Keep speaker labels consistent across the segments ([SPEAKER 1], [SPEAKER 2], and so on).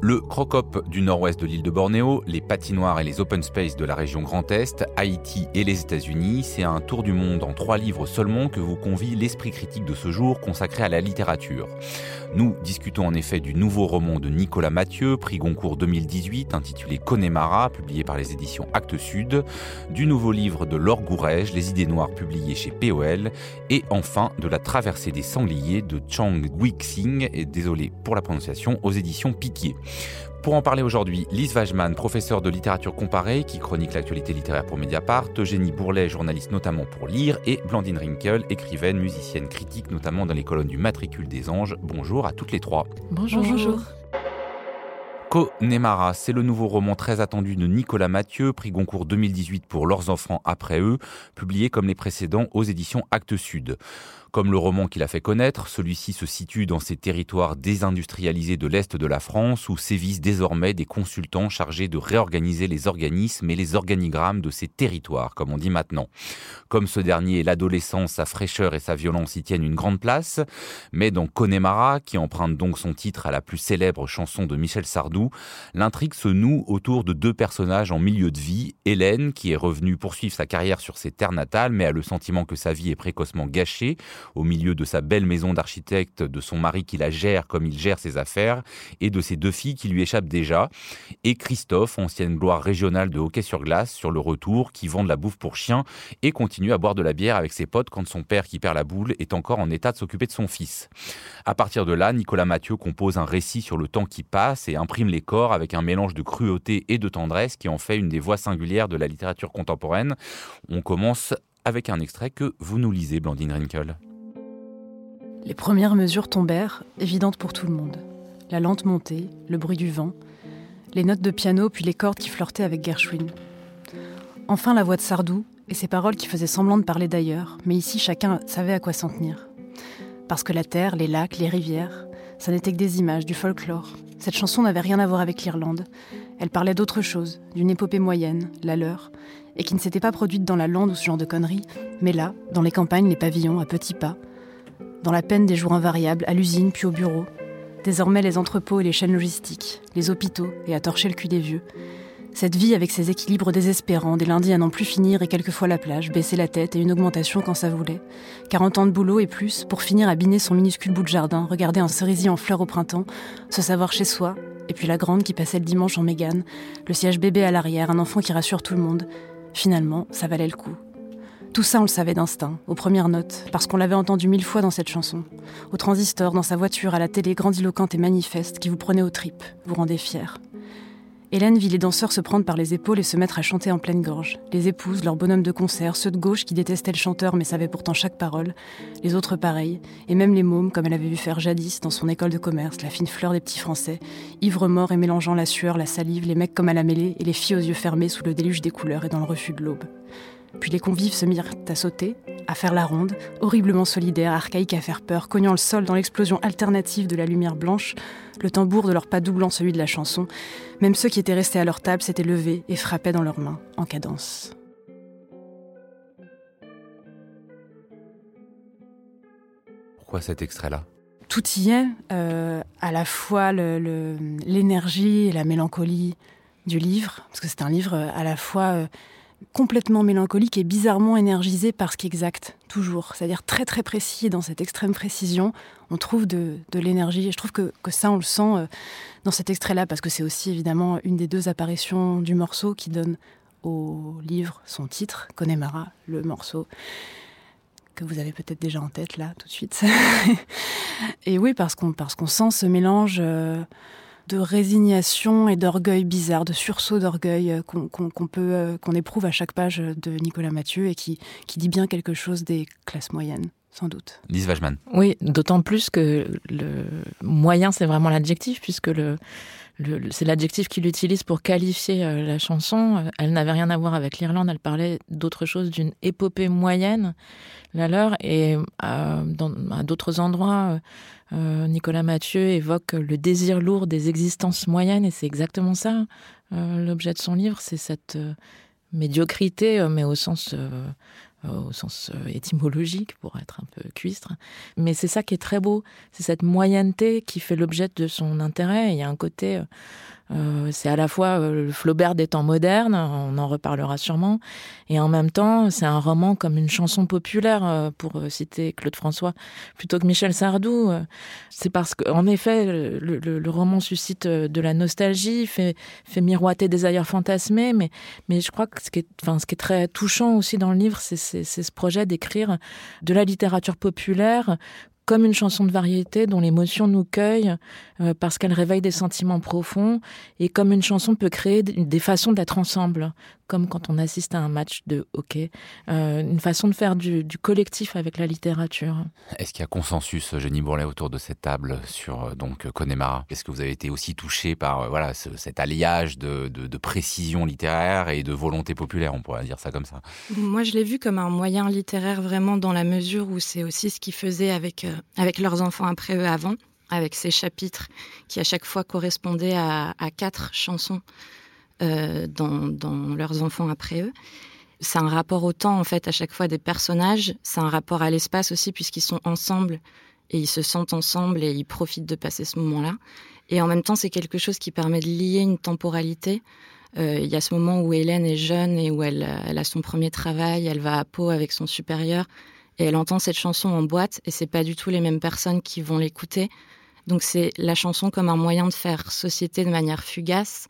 [SPEAKER 1] Le Crocop du nord-ouest de l'île de Bornéo, les patinoires et les open space de la région Grand Est, Haïti et les États-Unis, c'est un tour du monde en trois livres seulement que vous convie l'esprit critique de ce jour consacré à la littérature. Nous discutons en effet du nouveau roman de Nicolas Mathieu, prix Goncourt 2018, intitulé Connemara, publié par les éditions Actes Sud, du nouveau livre de Laure Gourège, Les idées noires, publié chez POL, et enfin de La traversée des sangliers de Chang Wixing, et désolé pour la prononciation, aux éditions Piquier. Pour en parler aujourd'hui, Lise Wajman, professeure de littérature comparée, qui chronique l'actualité littéraire pour Mediapart, Eugénie Bourlet, journaliste notamment pour Lire, et Blandine Rinkel, écrivaine, musicienne, critique, notamment dans les colonnes du Matricule des Anges. Bonjour à toutes les trois.
[SPEAKER 2] Bonjour. Bonjour.
[SPEAKER 1] Connemara, c'est le nouveau roman très attendu de Nicolas Mathieu, prix Goncourt 2018 pour Leurs enfants après eux, publié comme les précédents aux éditions Actes Sud. Comme le roman qu'il a fait connaître, celui-ci se situe dans ces territoires désindustrialisés de l'Est de la France où sévissent désormais des consultants chargés de réorganiser les organismes et les organigrammes de ces territoires, comme on dit maintenant. Comme ce dernier, l'adolescence, sa fraîcheur et sa violence y tiennent une grande place, mais dans Connemara, qui emprunte donc son titre à la plus célèbre chanson de Michel Sardou, l'intrigue se noue autour de deux personnages en milieu de vie, Hélène, qui est revenue poursuivre sa carrière sur ses terres natales, mais a le sentiment que sa vie est précocement gâchée, au milieu de sa belle maison d'architecte, de son mari qui la gère comme il gère ses affaires, et de ses deux filles qui lui échappent déjà, et Christophe, ancienne gloire régionale de hockey sur glace, sur le retour, qui vend de la bouffe pour chiens et continue à boire de la bière avec ses potes quand son père qui perd la boule est encore en état de s'occuper de son fils. À partir de là, Nicolas Mathieu compose un récit sur le temps qui passe et imprime les corps avec un mélange de cruauté et de tendresse qui en fait une des voix singulières de la littérature contemporaine. On commence avec un extrait que vous nous lisez, Blandine Rinkel.
[SPEAKER 3] Les premières mesures tombèrent, évidentes pour tout le monde. La lente montée, le bruit du vent, les notes de piano puis les cordes qui flirtaient avec Gershwin. Enfin la voix de Sardou et ses paroles qui faisaient semblant de parler d'ailleurs, mais ici chacun savait à quoi s'en tenir. Parce que la terre, les lacs, les rivières, ça n'était que des images, du folklore. Cette chanson n'avait rien à voir avec l'Irlande. Elle parlait d'autre chose, d'une épopée moyenne, la leur, et qui ne s'était pas produite dans la lande ou ce genre de conneries, mais là, dans les campagnes, les pavillons, à petits pas, dans la peine des jours invariables, à l'usine puis au bureau. Désormais les entrepôts et les chaînes logistiques, les hôpitaux et à torcher le cul des vieux. Cette vie avec ses équilibres désespérants, des lundis à n'en plus finir et quelquefois la plage, baisser la tête et une augmentation quand ça voulait. 40 ans de boulot et plus pour finir à biner son minuscule bout de jardin, regarder un cerisier en fleurs au printemps, se savoir chez soi, et puis la grande qui passait le dimanche en mégane, le siège bébé à l'arrière, un enfant qui rassure tout le monde. Finalement, ça valait le coup. Tout ça, on le savait d'instinct, aux premières notes, parce qu'on l'avait entendu mille fois dans cette chanson. Au transistor, dans sa voiture, à la télé grandiloquente et manifeste, qui vous prenait aux tripes, vous rendait fier. Hélène vit les danseurs se prendre par les épaules et se mettre à chanter en pleine gorge. Les épouses, leurs bonhommes de concert, ceux de gauche qui détestaient le chanteur mais savaient pourtant chaque parole, les autres pareils, et même les mômes comme elle avait vu faire jadis dans son école de commerce, la fine fleur des petits français, ivres morts et mélangeant la sueur, la salive, les mecs comme à la mêlée et les filles aux yeux fermés sous le déluge des couleurs et dans le refus de l'aube. Puis les convives se mirent à sauter, à faire la ronde, horriblement solidaires, archaïques à faire peur, cognant le sol dans l'explosion alternative de la lumière blanche, le tambour de leur pas doublant celui de la chanson. Même ceux qui étaient restés à leur table s'étaient levés et frappaient dans leurs mains, en cadence.
[SPEAKER 1] Pourquoi cet extrait-là?
[SPEAKER 3] Tout y est, euh, à la fois l'énergie et la mélancolie du livre, parce que c'est un livre à la fois... Euh, complètement mélancolique et bizarrement énergisé par ce qui est exact, toujours. C'est-à-dire très très précis dans cette extrême précision, on trouve de, l'énergie. Et je trouve que, ça, on le sent euh, dans cet extrait-là, parce que c'est aussi évidemment une des deux apparitions du morceau qui donne au livre son titre, Connemara, le morceau que vous avez peut-être déjà en tête là tout de suite. et oui, parce qu'on parce qu'on sent ce mélange. Euh, de résignation et d'orgueil bizarre, de sursaut d'orgueil euh, qu'on peut, euh, qu'on éprouve à chaque page de Nicolas Mathieu et qui, qui dit bien quelque chose des classes moyennes, sans doute.
[SPEAKER 1] Lise Wajman.
[SPEAKER 2] Oui, d'autant plus que le moyen, c'est vraiment l'adjectif, puisque le, c'est l'adjectif qu'il utilise pour qualifier euh, la chanson. Elle n'avait rien à voir avec l'Irlande, elle parlait d'autre chose, d'une épopée moyenne, la leur, et euh, à d'autres endroits, euh, Nicolas Mathieu évoque le désir lourd des existences moyennes, et c'est exactement ça, l'objet de son livre, c'est cette médiocrité, mais au sens au sens étymologique, pour être un peu cuistre. Mais c'est ça qui est très beau, c'est cette moyenneté qui fait l'objet de son intérêt. Il y a un côté euh, c'est à la fois euh, le Flaubert des temps modernes, on en reparlera sûrement, et en même temps, c'est un roman comme une chanson populaire, euh, pour citer Claude François, plutôt que Michel Sardou. C'est parce qu'en effet, le, roman suscite de la nostalgie, fait, fait miroiter des ailleurs fantasmés, mais, mais je crois que ce qui, est, enfin, ce qui est très touchant aussi dans le livre, c'est ce projet d'écrire de la littérature populaire comme une chanson de variété dont l'émotion nous cueille euh, parce qu'elle réveille des sentiments profonds et comme une chanson peut créer des façons d'être ensemble, comme quand on assiste à un match de hockey, euh, une façon de faire du, collectif avec la littérature.
[SPEAKER 1] Est-ce qu'il y a consensus, Jenny Bourlet, autour de cette table sur euh, donc Connemara? Est-ce que vous avez été aussi touché par euh, voilà cet alliage de, précision littéraire et de volonté populaire, on pourrait dire ça comme ça?
[SPEAKER 4] Moi, je l'ai vu comme un moyen littéraire vraiment dans la mesure où c'est aussi ce qu'ils faisaient avec, avec leurs enfants après eux avant, avec ces chapitres qui à chaque fois correspondaient à quatre chansons. Euh, dans, leurs enfants après eux. C'est un rapport au temps, en fait, à chaque fois des personnages. C'est un rapport à l'espace aussi, puisqu'ils sont ensemble et ils se sentent ensemble et ils profitent de passer ce moment-là. Et en même temps, c'est quelque chose qui permet de lier une temporalité. Euh, il y a ce moment où Hélène est jeune et où elle, elle, a son premier travail, elle va à Pau avec son supérieur et elle entend cette chanson en boîte et c'est pas du tout les mêmes personnes qui vont l'écouter. Donc c'est la chanson comme un moyen de faire société de manière fugace,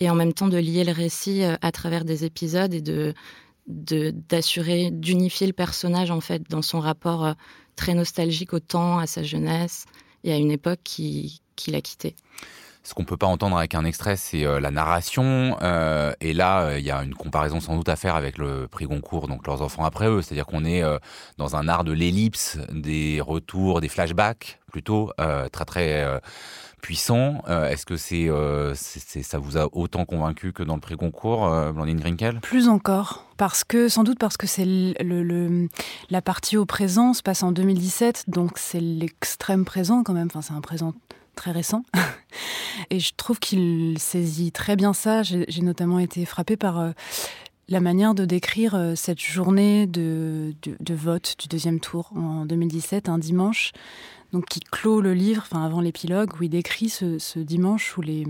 [SPEAKER 4] et en même temps de lier le récit euh, à travers des épisodes et de d'assurer d'unifier le personnage en fait dans son rapport euh, très nostalgique au temps, à sa jeunesse et à une époque qui, qui l'a quitté.
[SPEAKER 1] Ce qu'on peut pas entendre avec un extrait, c'est euh, la narration. et là, il y a une comparaison sans doute à faire avec le prix Goncourt, donc leurs enfants après eux. C'est-à-dire qu'on est, dans un art de l'ellipse, des retours, des flashbacks, plutôt très très puissant. Euh, est-ce que euh, c'est, ça vous a autant convaincu que dans le prix concours, euh, Blandine Grinkel?
[SPEAKER 3] Plus encore. Parce que, sans doute parce que c'est la partie au présent se passe en 2017, donc c'est l'extrême présent quand même. Enfin, c'est un présent très récent. Et je trouve qu'il saisit très bien ça. J'ai, notamment été frappée par la manière de décrire cette journée de, de, vote du deuxième tour en 2017, un dimanche, donc qui clôt le livre, enfin avant l'épilogue, où il décrit ce, dimanche où les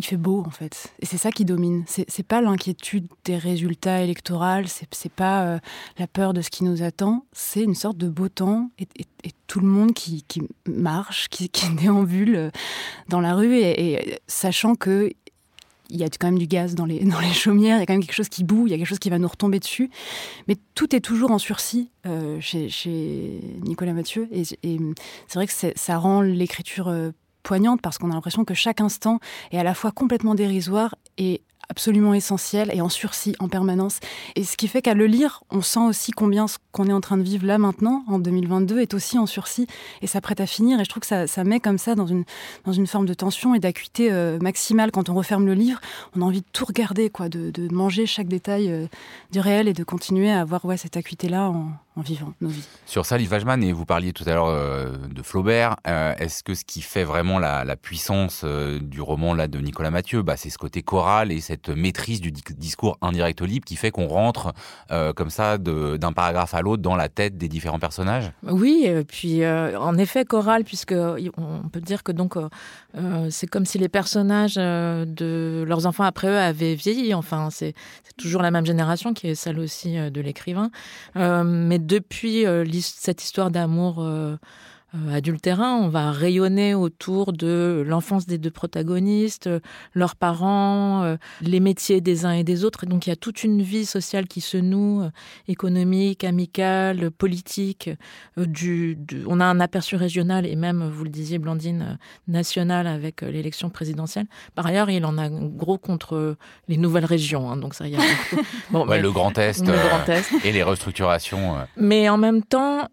[SPEAKER 3] il fait beau en fait, et c'est ça qui domine. C'est pas l'inquiétude des résultats électoraux, c'est pas euh, la peur de ce qui nous attend, c'est une sorte de beau temps et, tout le monde qui, marche, qui, déambule euh, dans la rue et, et sachant que il y a quand même du gaz dans les, dans les chaumières, il y a quand même quelque chose qui boue, il y a quelque chose qui va nous retomber dessus. Mais tout est toujours en sursis euh, chez, Nicolas Mathieu. Et, c'est vrai que ça rend l'écriture euh, poignante parce qu'on a l'impression que chaque instant est à la fois complètement dérisoire et absolument essentiel et en sursis en permanence. Et ce qui fait qu'à le lire, on sent aussi combien ce qu'on est en train de vivre là maintenant, en 2022, est aussi en sursis et s'apprête à finir. Et je trouve que ça, ça, met comme ça dans une, dans une forme de tension et d'acuité euh, maximale. Quand on referme le livre, on a envie de tout regarder, quoi, de, de manger chaque détail euh, du réel et de continuer à avoir ouais, cette acuité-là en, en vivant nos vies.
[SPEAKER 1] Sur ça, Liv et vous parliez tout à l'heure euh, de Flaubert, est-ce que ce qui fait vraiment la, la puissance du roman là, de Nicolas Mathieu, bah, c'est ce côté choral et cette maîtrise du discours indirect libre qui fait qu'on rentre euh, comme ça d'un paragraphe à l'autre dans la tête des différents personnages?
[SPEAKER 2] Oui, et puis euh, en effet choral, puisque on peut dire que donc euh, c'est comme si les personnages de leurs enfants après eux avaient vieilli. Enfin, c'est toujours la même génération qui est celle aussi de l'écrivain. mais depuis cette histoire d'amour euh, adultérin. On va rayonner autour de l'enfance des deux protagonistes, euh, leurs parents, euh, les métiers des uns et des autres. Et donc il y a toute une vie sociale qui se noue, économique, amicale, politique. Du, on a un aperçu régional et même, vous le disiez, Blandine, national avec l'élection présidentielle. Par ailleurs, il en a gros contre les nouvelles régions. Hein, donc ça, y a
[SPEAKER 1] bon, le Grand Est, le Grand Est. et les restructurations.
[SPEAKER 2] Mais en même temps,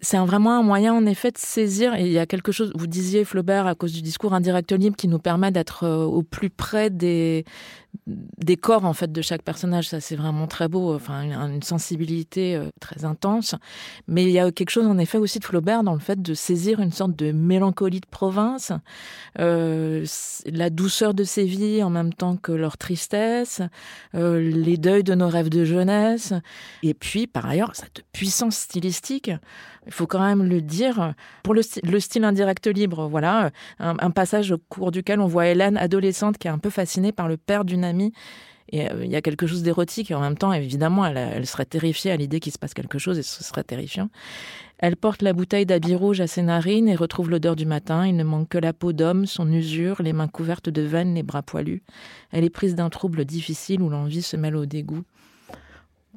[SPEAKER 2] c'est vraiment un moyen en effet de saisir, et il y a quelque chose, vous disiez Flaubert, à cause du discours indirect libre, qui nous permet d'être euh, au plus près des, des corps en fait de chaque personnage. Ça, c'est vraiment très beau. Enfin, une, sensibilité euh, très intense. Mais il y a quelque chose en effet aussi de Flaubert dans le fait de saisir une sorte de mélancolie de province, euh, la douceur de ses vies en même temps que leur tristesse, euh, les deuils de nos rêves de jeunesse. Et puis, par ailleurs, cette puissance stylistique. Il faut quand même le dire. Pour le, style indirect libre, voilà, un passage au cours duquel on voit Hélène, adolescente, qui est un peu fascinée par le père d'une amie. Et euh, il y a quelque chose d'érotique et en même temps, évidemment, elle, serait terrifiée à l'idée qu'il se passe quelque chose et ce serait terrifiant. Elle porte la bouteille d'habit rouge à ses narines et retrouve l'odeur du matin. Il ne manque que la peau d'homme, son usure, les mains couvertes de veines, les bras poilus. Elle est prise d'un trouble difficile où l'envie se mêle au dégoût.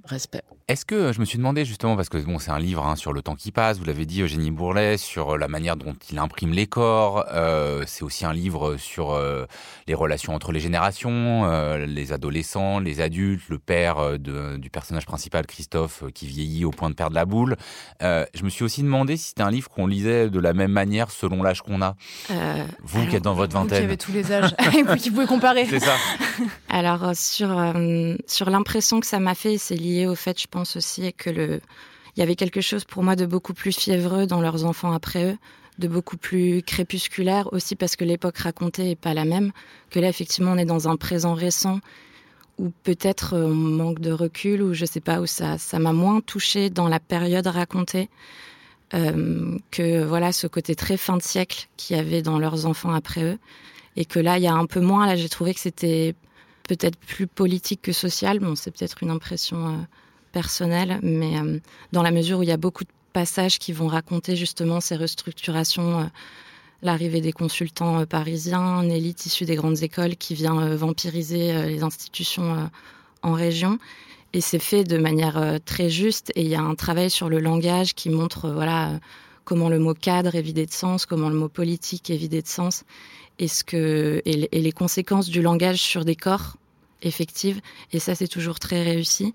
[SPEAKER 2] Respect.
[SPEAKER 1] Est-ce que je me suis demandé justement, parce que bon, c'est un livre hein, sur le temps qui passe, vous l'avez dit Eugénie Bourlet, sur la manière dont il imprime les corps, euh, c'est aussi un livre sur euh, les relations entre les générations, euh, les adolescents, les adultes, le père du personnage principal, Christophe, qui vieillit au point de perdre la boule. je me suis aussi demandé si c'était un livre qu'on lisait de la même manière selon l'âge qu'on a. vous qui êtes dans votre vingtaine. Vous qui
[SPEAKER 3] avez tous les âges, et vous qui pouvez comparer.
[SPEAKER 1] C'est ça.
[SPEAKER 4] Alors, sur, sur l'impression que ça m'a fait, c'est lié au fait, je pense aussi que le, il y avait quelque chose pour moi de beaucoup plus fiévreux dans leurs enfants après eux, de beaucoup plus crépusculaire aussi parce que l'époque racontée est pas la même. Que là, effectivement, on est dans un présent récent où peut-être euh, on manque de recul ou je sais pas où ça, ça m'a moins touché dans la période racontée. Euh, que voilà ce côté très fin de siècle qu'il y avait dans leurs enfants après eux et que là il y a un peu moins là j'ai trouvé que c'était peut-être plus politique que social bon c'est peut-être une impression euh, personnel, mais euh, dans la mesure où il y a beaucoup de passages qui vont raconter justement ces restructurations, euh, l'arrivée des consultants parisiens, une élite issue des grandes écoles qui vient vampiriser les institutions en région. Et c'est fait de manière très juste. Et il y a un travail sur le langage qui montre voilà comment le mot cadre est vidé de sens, comment le mot politique est vidé de sens, et, ce que, et les conséquences du langage sur des corps effectives. Et ça, c'est toujours très réussi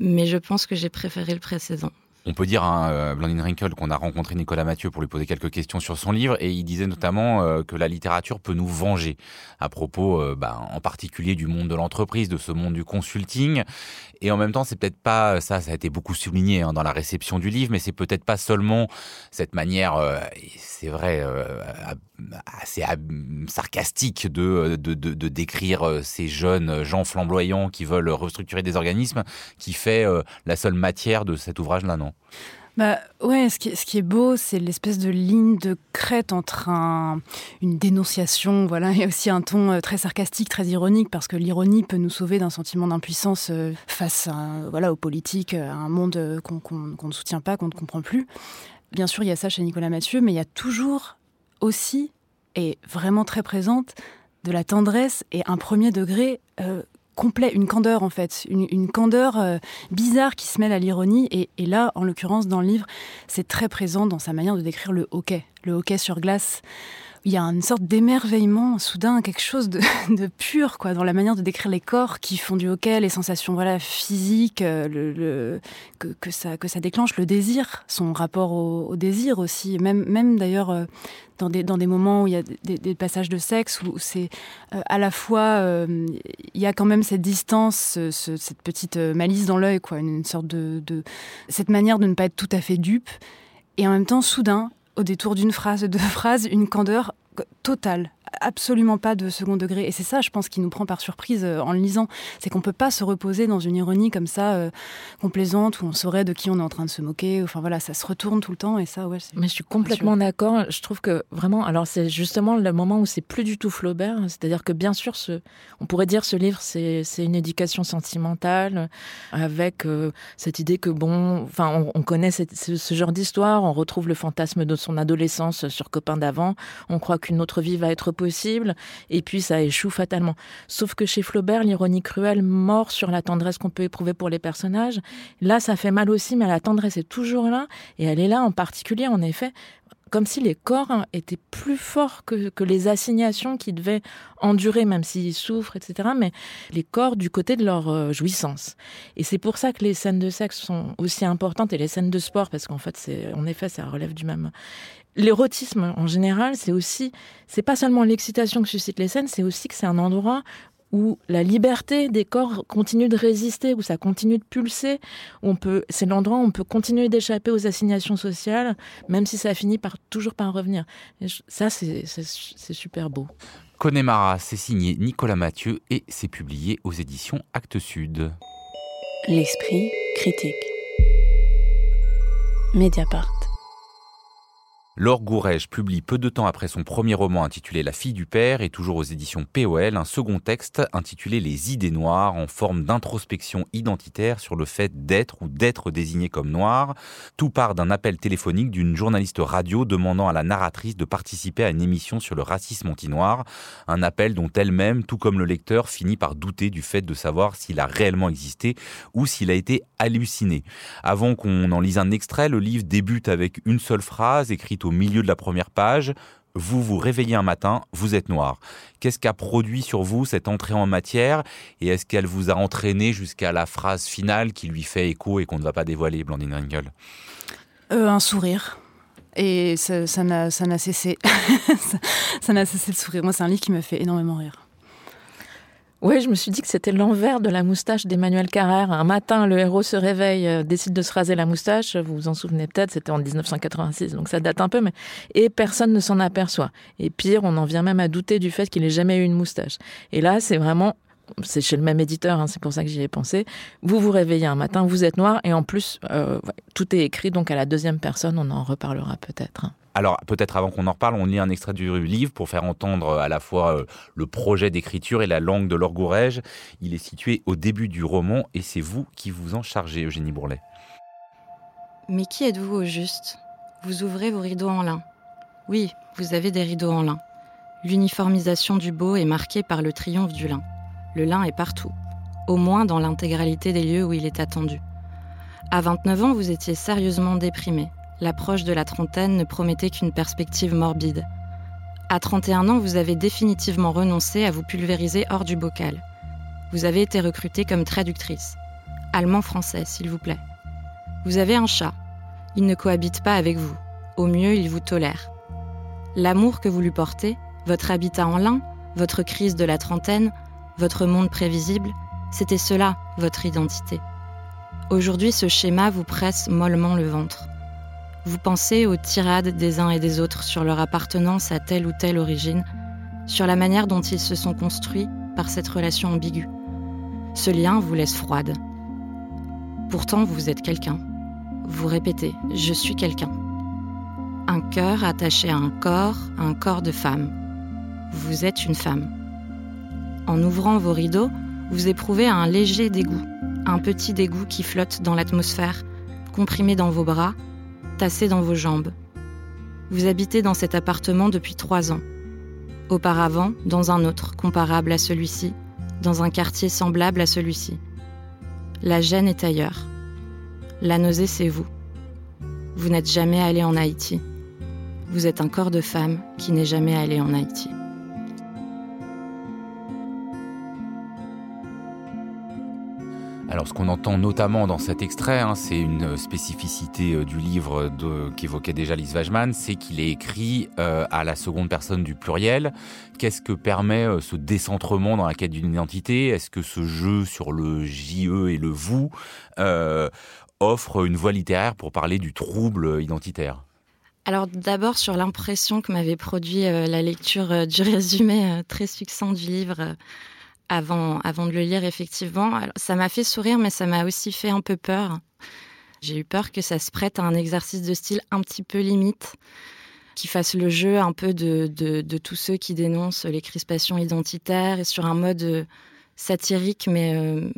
[SPEAKER 4] mais je pense que j'ai préféré le précédent.
[SPEAKER 1] On peut dire à hein, Blandine Rinkel qu'on a rencontré Nicolas Mathieu pour lui poser quelques questions sur son livre et il disait notamment euh, que la littérature peut nous venger à propos euh, bah, en particulier du monde de l'entreprise, de ce monde du consulting et en même temps, c'est peut-être pas ça, ça a été beaucoup souligné hein, dans la réception du livre, mais c'est peut-être pas seulement cette manière, euh, c'est vrai, euh, assez sarcastique de, de, de, décrire euh, ces jeunes gens flamboyants qui veulent restructurer des organismes, qui fait la seule matière de cet ouvrage-là, non?
[SPEAKER 3] Bah ouais, ce qui, ce qui est beau, c'est l'espèce de ligne de crête entre un, une dénonciation, voilà, et aussi un ton euh, très sarcastique, très ironique, parce que l'ironie peut nous sauver d'un sentiment d'impuissance euh, face à, voilà, aux politiques, à un monde euh, qu'on ne soutient pas, qu'on ne comprend plus. Bien sûr, il y a ça chez Nicolas Mathieu, mais il y a toujours aussi, et vraiment très présente, de la tendresse et un premier degré complet, une candeur en fait, une, candeur euh, bizarre qui se mêle à l'ironie. Et, et, là, en l'occurrence, dans le livre, c'est très présent dans sa manière de décrire le hockey, le hockey sur glace il y a une sorte d'émerveillement, soudain, quelque chose de, pur, quoi, dans la manière de décrire les corps qui font du hockey, les sensations, voilà, physiques, euh, que, ça, que ça déclenche, le désir, son rapport au, désir aussi, même, même d'ailleurs euh, dans des, dans des moments où il y a des, passages de sexe où c'est euh, à la fois il y a quand même cette distance, cette petite malice dans l'œil, quoi, une, sorte de cette manière de ne pas être tout à fait dupe, et en même temps, soudain, au détour d'une phrase, de deux phrases, une candeur totale, absolument pas de second degré. Et c'est ça, je pense, qui nous prend par surprise euh, en le lisant. C'est qu'on peut pas se reposer dans une ironie comme ça, euh, complaisante, où on saurait de qui on est en train de se moquer. Enfin voilà, ça se retourne tout le temps et ça, ouais.
[SPEAKER 2] Mais je suis complètement d'accord. Je trouve que vraiment, alors c'est justement le moment où c'est plus du tout Flaubert. C'est-à-dire que bien sûr, ce, on pourrait dire ce livre, c'est une éducation sentimentale avec euh, cette idée que bon, enfin, on, on connaît ce, ce genre d'histoire, on retrouve le fantasme de son adolescence sur copain d'avant, on croit qu'une autre vie va être possible, et puis ça échoue fatalement. Sauf que chez Flaubert, l'ironie cruelle mord sur la tendresse qu'on peut éprouver pour les personnages. Là, ça fait mal aussi, mais la tendresse est toujours là, et elle est là en particulier, en effet, comme si les corps étaient plus forts que, les assignations qu'ils devaient endurer, même s'ils souffrent, etc. Mais les corps du côté de leur euh, jouissance. Et c'est pour ça que les scènes de sexe sont aussi importantes et les scènes de sport, parce qu'en fait, en effet, ça relève du même. L'érotisme, en général, c'est aussi, c'est pas seulement l'excitation que suscitent les scènes, c'est aussi que c'est un endroit où la liberté des corps continue de résister, où ça continue de pulser, où on peut, c'est l'endroit où on peut continuer d'échapper aux assignations sociales, même si ça finit par toujours par revenir. Et ça, c'est super beau.
[SPEAKER 1] Connemara, c'est signé Nicolas Mathieu et c'est publié aux éditions Actes Sud.
[SPEAKER 5] L'esprit critique. Mediapart.
[SPEAKER 1] Laure Gourège publie peu de temps après son premier roman intitulé La fille du père et toujours aux éditions POL un second texte intitulé Les idées noires en forme d'introspection identitaire sur le fait d'être ou d'être désigné comme noir. Tout part d'un appel téléphonique d'une journaliste radio demandant à la narratrice de participer à une émission sur le racisme anti-noir. Un appel dont elle-même, tout comme le lecteur, finit par douter du fait de savoir s'il a réellement existé ou s'il a été halluciné. Avant qu'on en lise un extrait, le livre débute avec une seule phrase écrite milieu de la première page. Vous vous réveillez un matin, vous êtes noir. Qu'est-ce qu'a produit sur vous cette entrée en matière Et est-ce qu'elle vous a entraîné jusqu'à la phrase finale qui lui fait écho et qu'on ne va pas dévoiler, Blandine Ringel
[SPEAKER 3] euh, Un sourire. Et ça n'a cessé. ça n'a cessé de sourire. Moi, c'est un livre qui me fait énormément rire.
[SPEAKER 2] Oui, je me suis dit que c'était l'envers de la moustache d'Emmanuel Carrère. Un matin, le héros se réveille, euh, décide de se raser la moustache. Vous vous en souvenez peut-être, c'était en 1986, donc ça date un peu, mais et personne ne s'en aperçoit. Et pire, on en vient même à douter du fait qu'il ait jamais eu une moustache. Et là, c'est vraiment c'est chez le même éditeur, hein, c'est pour ça que j'y ai pensé. Vous vous réveillez un matin, vous êtes noir, et en plus, euh, tout est écrit donc à la deuxième personne, on en reparlera peut-être. Hein.
[SPEAKER 1] Alors peut-être avant qu'on en reparle, on lit un extrait du livre pour faire entendre euh, à la fois euh, le projet d'écriture et la langue de l'orgourège. Il est situé au début du roman et c'est vous qui vous en chargez, Eugénie Bourlet.
[SPEAKER 4] Mais qui êtes-vous au juste? Vous ouvrez vos rideaux en lin. Oui, vous avez des rideaux en lin. L'uniformisation du beau est marquée par le triomphe du lin. Le lin est partout, au moins dans l'intégralité des lieux où il est attendu. À 29 ans, vous étiez sérieusement déprimé l'approche de la trentaine ne promettait qu'une perspective morbide. À 31 ans, vous avez définitivement renoncé à vous pulvériser hors du bocal. Vous avez été recrutée comme traductrice. Allemand-français, s'il vous plaît. Vous avez un chat. Il ne cohabite pas avec vous. Au mieux, il vous tolère. L'amour que vous lui portez, votre habitat en lin, votre crise de la trentaine, votre monde prévisible, c'était cela, votre identité. Aujourd'hui, ce schéma vous presse mollement le ventre. Vous pensez aux tirades des uns et des autres sur leur appartenance à telle ou telle origine, sur la manière dont ils se sont construits par cette relation ambiguë. Ce lien vous laisse froide. Pourtant, vous êtes quelqu'un. Vous répétez ⁇ Je suis quelqu'un ⁇ Un cœur attaché à un corps, un corps de femme. Vous êtes une femme. En ouvrant vos rideaux, vous éprouvez un léger dégoût, un petit dégoût qui flotte dans l'atmosphère, comprimé dans vos bras, tassé dans vos jambes. Vous habitez dans cet appartement depuis trois ans. Auparavant, dans un autre, comparable à celui-ci, dans un quartier semblable à celui-ci. La gêne est ailleurs. La nausée, c'est vous. Vous n'êtes jamais allé en Haïti. Vous êtes un corps de femme qui n'est jamais allé en Haïti.
[SPEAKER 1] Alors, ce qu'on entend notamment dans cet extrait, hein, c'est une spécificité euh, du livre qu'évoquait déjà Lise Wajman, c'est qu'il est écrit euh, à la seconde personne du pluriel. Qu'est-ce que permet euh, ce décentrement dans la quête d'une identité? Est-ce que ce jeu sur le JE et le vous offre une voie littéraire pour parler du trouble identitaire?
[SPEAKER 4] Alors d'abord sur l'impression que m'avait produit la lecture du résumé très succinct du livre avant, de le lire, effectivement. ça m'a fait sourire, mais ça m'a aussi fait un peu peur. J'ai eu peur que ça se prête à un exercice de style un petit peu limite, qui fasse le jeu un peu de, tous ceux qui dénoncent les crispations identitaires et sur un mode euh, satirique, mais euh,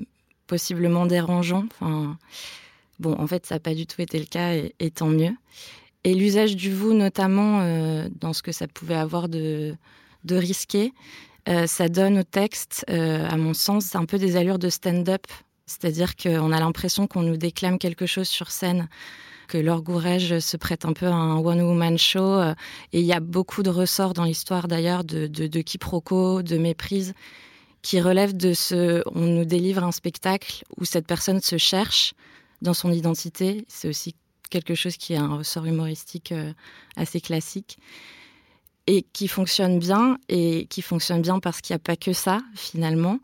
[SPEAKER 4] possiblement dérangeant. Enfin, bon, en fait, ça n'a pas du tout été le cas, et, tant mieux. Et l'usage du vous, notamment euh, dans ce que ça pouvait avoir de risqué, euh, ça donne au texte, euh, à mon sens, un peu des allures de stand-up. C'est-à-dire qu'on a l'impression qu'on nous déclame quelque chose sur scène, que Laure Gourège se prête un peu à un one-woman show. Euh, et il y a beaucoup de ressorts dans l'histoire d'ailleurs de, de, de quiproquos, de méprise, qui relèvent de ce... On nous délivre un spectacle où cette personne se cherche dans son identité. C'est aussi quelque chose qui est un ressort humoristique assez classique et qui fonctionne bien, et qui fonctionne bien parce qu'il n'y a pas que ça, finalement,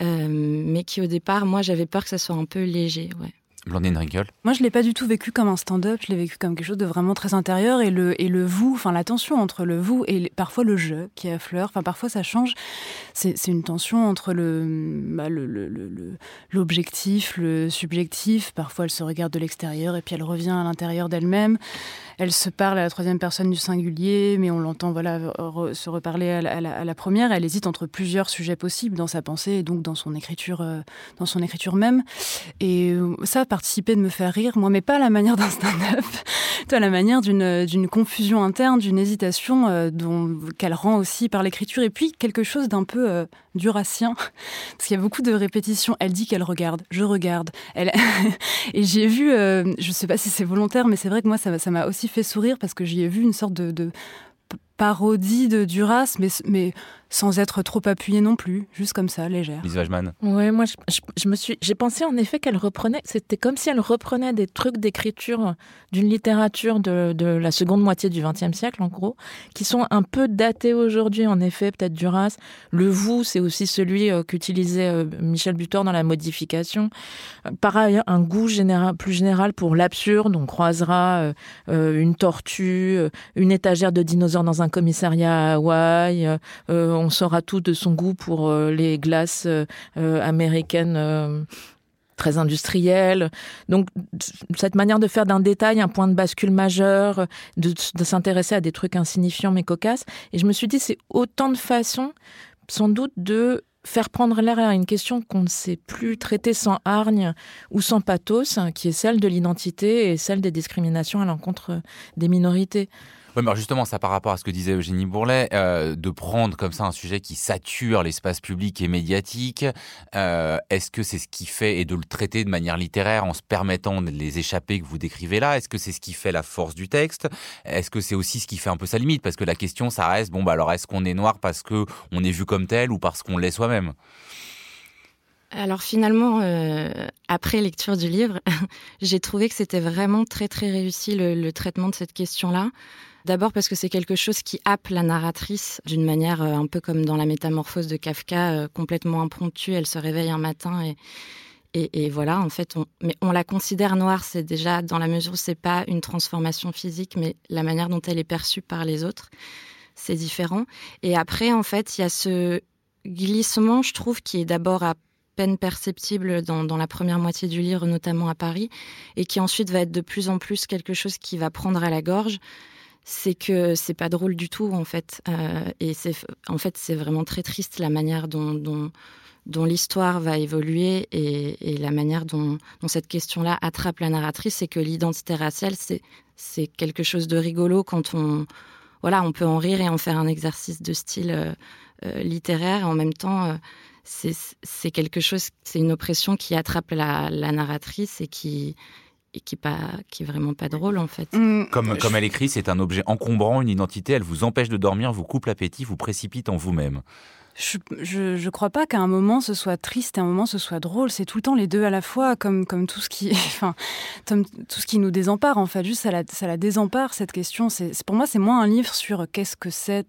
[SPEAKER 4] euh, mais qui au départ, moi, j'avais peur que ça soit un peu léger. Ouais.
[SPEAKER 1] Blandine
[SPEAKER 3] Moi, je l'ai pas du tout vécu comme un stand-up. Je l'ai vécu comme quelque chose de vraiment très intérieur et le et le vous, enfin la tension entre le vous et parfois le je qui affleure. Enfin, parfois ça change. C'est une tension entre bah, le l'objectif, le, le, subjectif. Parfois, elle se regarde de l'extérieur et puis elle revient à l'intérieur d'elle-même. Elle se parle à la troisième personne du singulier, mais on l'entend voilà se reparler à la, première. Elle hésite entre plusieurs sujets possibles dans sa pensée et donc dans son écriture, euh, dans son écriture même. Et euh, ça participer de me faire rire, moi, mais pas à la manière d'un stand-up, à la manière d'une confusion interne, d'une hésitation euh, qu'elle rend aussi par l'écriture, et puis quelque chose d'un peu euh, durassien, parce qu'il y a beaucoup de répétitions. Elle dit qu'elle regarde, je regarde. Et j'ai vu, euh, je sais pas si c'est volontaire, mais c'est vrai que moi, ça m'a aussi fait sourire parce que j'y ai vu une sorte de, parodie de Duras, mais sans être trop appuyée non plus, juste comme ça, légère.
[SPEAKER 1] Lise Wajman.
[SPEAKER 2] Ouais, moi, je, me suis, j'ai pensé en effet qu'elle reprenait, c'était comme si elle reprenait des trucs d'écriture d'une littérature de, de, la seconde moitié du XXe siècle, en gros, qui sont un peu datés aujourd'hui, en effet, peut-être Duras. Le vous, c'est aussi celui euh, qu'utilisait euh, Michel Butor dans la modification. Par ailleurs, un goût général, plus général pour l'absurde. On croisera euh, une tortue, une étagère de dinosaures dans un commissariat à Hawaï on saura tout de son goût pour euh, les glaces euh, euh, américaines très industrielles. Donc cette manière de faire d'un détail un point de bascule majeur, de, s'intéresser à des trucs insignifiants mais cocasses. Et je me suis dit, c'est autant de façons, sans doute, de faire prendre l'air à une question qu'on ne sait plus traiter sans hargne ou sans pathos, qui est celle de l'identité et celle des discriminations à l'encontre des minorités.
[SPEAKER 1] Oui, mais justement, ça par rapport à ce que disait Eugénie Bourlet, euh, de prendre comme ça un sujet qui sature l'espace public et médiatique, euh, est-ce que c'est ce qui fait, et de le traiter de manière littéraire en se permettant les échappées que vous décrivez là, est-ce que c'est ce qui fait la force du texte? Est-ce que c'est aussi ce qui fait un peu sa limite? Parce que la question, ça reste, bon, bah alors est-ce qu'on est noir parce qu'on est vu comme tel ou parce qu'on l'est soi-même?
[SPEAKER 4] Alors finalement, euh, après lecture du livre, j'ai trouvé que c'était vraiment très très réussi le traitement de cette question-là. D'abord parce que c'est quelque chose qui happe la narratrice d'une manière euh, un peu comme dans la métamorphose de Kafka, euh, complètement impromptue. Elle se réveille un matin et, voilà, en fait, on, mais on la considère noire. C'est déjà dans la mesure où c'est pas une transformation physique, mais la manière dont elle est perçue par les autres, c'est différent. Et après, en fait, il y a ce glissement, je trouve, qui est d'abord à peine perceptible dans, la première moitié du livre, notamment à Paris, et qui ensuite va être de plus en plus quelque chose qui va prendre à la gorge c'est que c'est pas drôle du tout en fait. Euh, et c'est en fait c'est vraiment très triste la manière dont, l'histoire va évoluer et, la manière dont, cette question-là attrape la narratrice, c'est que l'identité raciale c'est c'est quelque chose de rigolo quand on voilà on peut en rire et en faire un exercice de style euh, euh, littéraire. En même temps c'est quelque chose, c'est une oppression qui attrape la, la narratrice et qui, et qui pas qui est vraiment pas drôle en fait.
[SPEAKER 1] Mm. Comme comme elle écrit, c'est un objet encombrant, une identité, elle vous empêche de dormir, vous coupe l'appétit, vous précipite en vous-même.
[SPEAKER 3] Je, je, crois pas qu'à un moment ce soit triste et à un moment ce soit drôle. C'est tout le temps les deux à la fois, comme, comme tout ce qui, enfin, tout ce qui nous désempare en fait. Juste ça la, ça la désempare cette question. C'est pour moi c'est moins un livre sur qu'est-ce que c'est